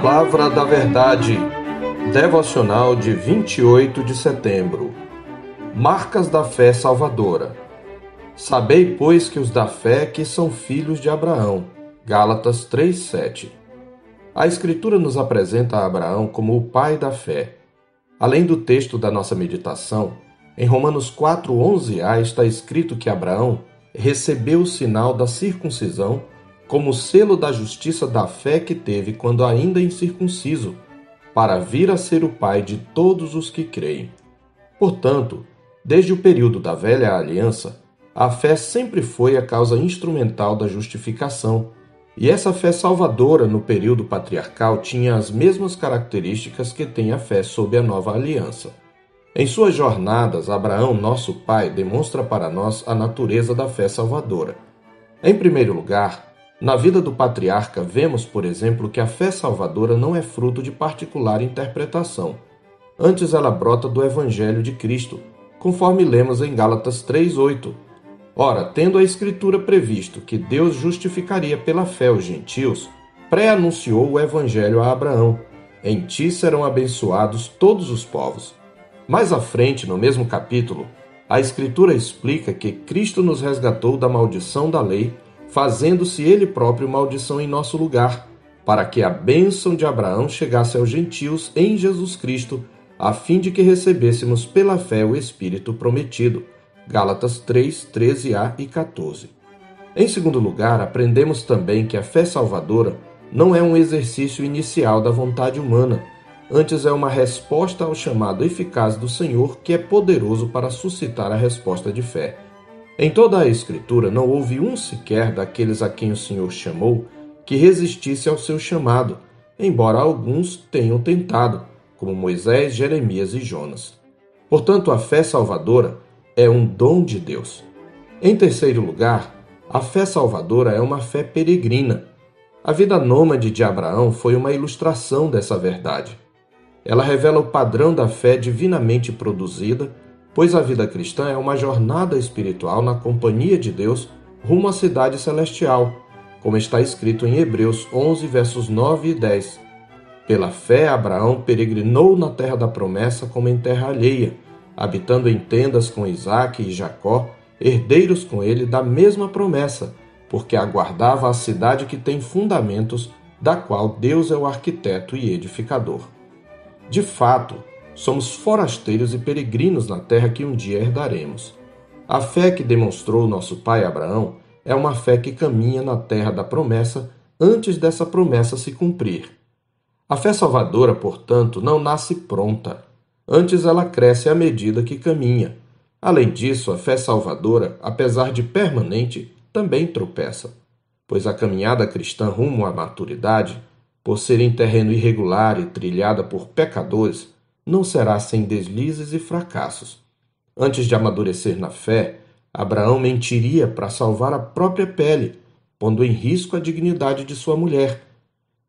Palavra da Verdade, devocional de 28 de setembro. Marcas da fé salvadora. Sabei, pois, que os da fé que são filhos de Abraão. Gálatas 3:7. A Escritura nos apresenta Abraão como o pai da fé. Além do texto da nossa meditação, em Romanos 4:11a está escrito que Abraão recebeu o sinal da circuncisão como selo da justiça da fé que teve quando ainda incircunciso, para vir a ser o pai de todos os que creem. Portanto, desde o período da velha aliança, a fé sempre foi a causa instrumental da justificação, e essa fé salvadora no período patriarcal tinha as mesmas características que tem a fé sob a nova aliança. Em suas jornadas, Abraão, nosso pai, demonstra para nós a natureza da fé salvadora. Em primeiro lugar, na vida do patriarca, vemos, por exemplo, que a fé salvadora não é fruto de particular interpretação. Antes, ela brota do Evangelho de Cristo, conforme lemos em Gálatas 3,8. Ora, tendo a Escritura previsto que Deus justificaria pela fé os gentios, pré-anunciou o Evangelho a Abraão: Em ti serão abençoados todos os povos. Mais à frente, no mesmo capítulo, a Escritura explica que Cristo nos resgatou da maldição da lei fazendo-se ele próprio maldição em nosso lugar, para que a bênção de Abraão chegasse aos gentios em Jesus Cristo, a fim de que recebêssemos pela fé o Espírito prometido. Gálatas 3, 13a e 14. Em segundo lugar, aprendemos também que a fé salvadora não é um exercício inicial da vontade humana, antes é uma resposta ao chamado eficaz do Senhor que é poderoso para suscitar a resposta de fé. Em toda a Escritura não houve um sequer daqueles a quem o Senhor chamou que resistisse ao seu chamado, embora alguns tenham tentado, como Moisés, Jeremias e Jonas. Portanto, a fé salvadora é um dom de Deus. Em terceiro lugar, a fé salvadora é uma fé peregrina. A vida nômade de Abraão foi uma ilustração dessa verdade. Ela revela o padrão da fé divinamente produzida pois a vida cristã é uma jornada espiritual na companhia de Deus rumo à cidade celestial, como está escrito em Hebreus 11, versos 9 e 10. Pela fé, Abraão peregrinou na terra da promessa como em terra alheia, habitando em tendas com Isaque e Jacó, herdeiros com ele da mesma promessa, porque aguardava a cidade que tem fundamentos, da qual Deus é o arquiteto e edificador. De fato, Somos forasteiros e peregrinos na terra que um dia herdaremos. A fé que demonstrou nosso pai Abraão é uma fé que caminha na terra da promessa antes dessa promessa se cumprir. A fé salvadora, portanto, não nasce pronta. Antes ela cresce à medida que caminha. Além disso, a fé salvadora, apesar de permanente, também tropeça, pois a caminhada cristã rumo à maturidade, por ser em terreno irregular e trilhada por pecadores, não será sem deslizes e fracassos. Antes de amadurecer na fé, Abraão mentiria para salvar a própria pele, pondo em risco a dignidade de sua mulher.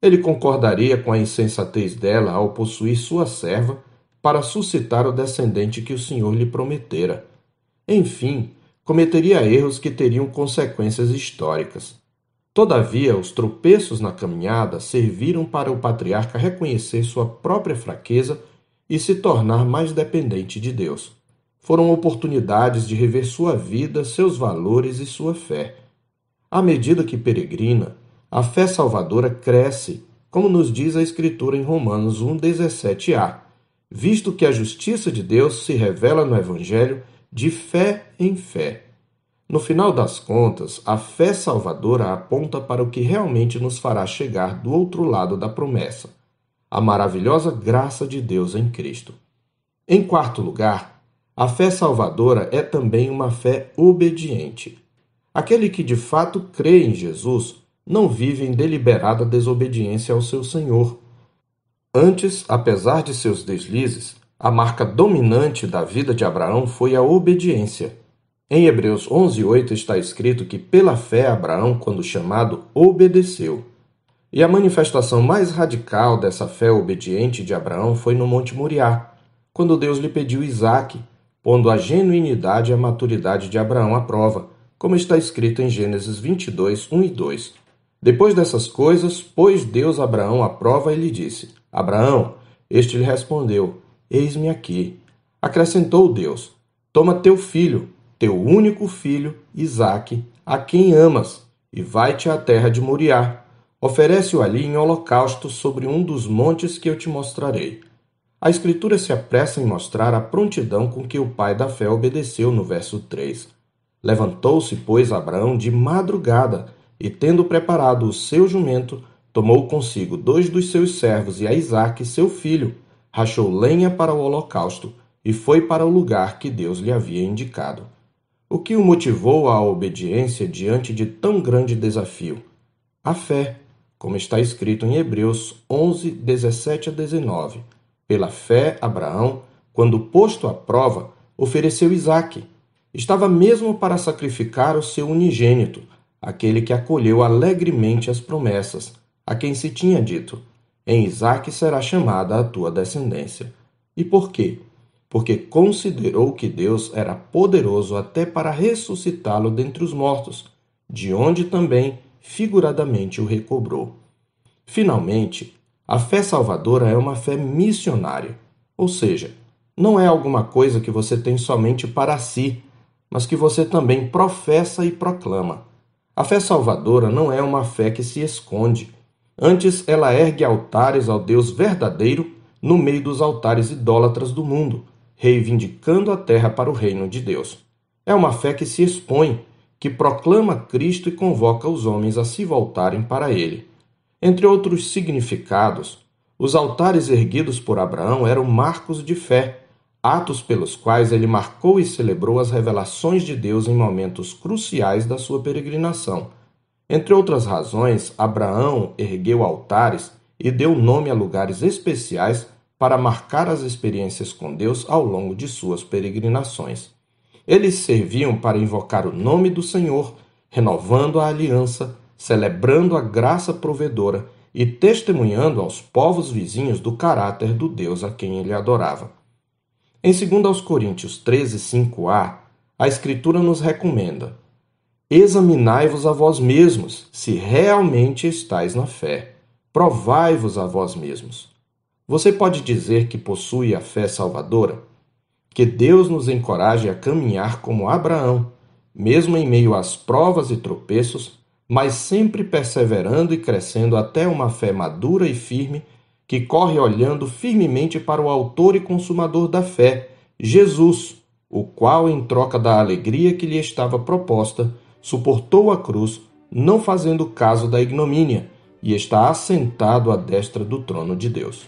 Ele concordaria com a insensatez dela ao possuir sua serva para suscitar o descendente que o Senhor lhe prometera. Enfim, cometeria erros que teriam consequências históricas. Todavia, os tropeços na caminhada serviram para o patriarca reconhecer sua própria fraqueza e se tornar mais dependente de Deus. Foram oportunidades de rever sua vida, seus valores e sua fé. À medida que peregrina, a fé salvadora cresce, como nos diz a Escritura em Romanos 1,17a, visto que a justiça de Deus se revela no Evangelho de fé em fé. No final das contas, a fé salvadora aponta para o que realmente nos fará chegar do outro lado da promessa a maravilhosa graça de Deus em Cristo. Em quarto lugar, a fé salvadora é também uma fé obediente. Aquele que de fato crê em Jesus não vive em deliberada desobediência ao seu Senhor. Antes, apesar de seus deslizes, a marca dominante da vida de Abraão foi a obediência. Em Hebreus 11:8 está escrito que pela fé Abraão, quando chamado, obedeceu. E a manifestação mais radical dessa fé obediente de Abraão foi no Monte Moriá, quando Deus lhe pediu Isaque, pondo a genuinidade e a maturidade de Abraão à prova, como está escrito em Gênesis 22, 1 e 2. Depois dessas coisas, pôs Deus Abraão à prova e lhe disse: Abraão, este lhe respondeu: Eis-me aqui. Acrescentou Deus: Toma teu filho, teu único filho, Isaque, a quem amas, e vai-te à terra de Moriá. Oferece-o ali em holocausto sobre um dos montes que eu te mostrarei. A Escritura se apressa em mostrar a prontidão com que o pai da fé obedeceu no verso 3. Levantou-se, pois, Abraão de madrugada, e tendo preparado o seu jumento, tomou consigo dois dos seus servos e a Isaque, seu filho, rachou lenha para o holocausto e foi para o lugar que Deus lhe havia indicado. O que o motivou à obediência diante de tão grande desafio? A fé, como está escrito em Hebreus 11, 17 a 19. Pela fé, Abraão, quando posto à prova, ofereceu Isaque. Estava mesmo para sacrificar o seu unigênito, aquele que acolheu alegremente as promessas, a quem se tinha dito: Em Isaque será chamada a tua descendência. E por quê? Porque considerou que Deus era poderoso até para ressuscitá-lo dentre os mortos, de onde também figuradamente o recobrou. Finalmente, a fé salvadora é uma fé missionária, ou seja, não é alguma coisa que você tem somente para si, mas que você também professa e proclama. A fé salvadora não é uma fé que se esconde, antes ela ergue altares ao Deus verdadeiro no meio dos altares idólatras do mundo, reivindicando a terra para o reino de Deus. É uma fé que se expõe, que proclama Cristo e convoca os homens a se voltarem para ele. Entre outros significados, os altares erguidos por Abraão eram marcos de fé, atos pelos quais ele marcou e celebrou as revelações de Deus em momentos cruciais da sua peregrinação. Entre outras razões, Abraão ergueu altares e deu nome a lugares especiais para marcar as experiências com Deus ao longo de suas peregrinações. Eles serviam para invocar o nome do Senhor, renovando a aliança, celebrando a graça provedora e testemunhando aos povos vizinhos do caráter do Deus a quem ele adorava. Em 2 Coríntios 13, 5a, a Escritura nos recomenda: Examinai-vos a vós mesmos, se realmente estáis na fé. Provai-vos a vós mesmos. Você pode dizer que possui a fé salvadora? Que Deus nos encoraje a caminhar como Abraão, mesmo em meio às provas e tropeços, mas sempre perseverando e crescendo até uma fé madura e firme, que corre olhando firmemente para o Autor e Consumador da fé, Jesus, o qual, em troca da alegria que lhe estava proposta, suportou a cruz, não fazendo caso da ignomínia, e está assentado à destra do trono de Deus.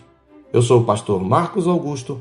Eu sou o pastor Marcos Augusto,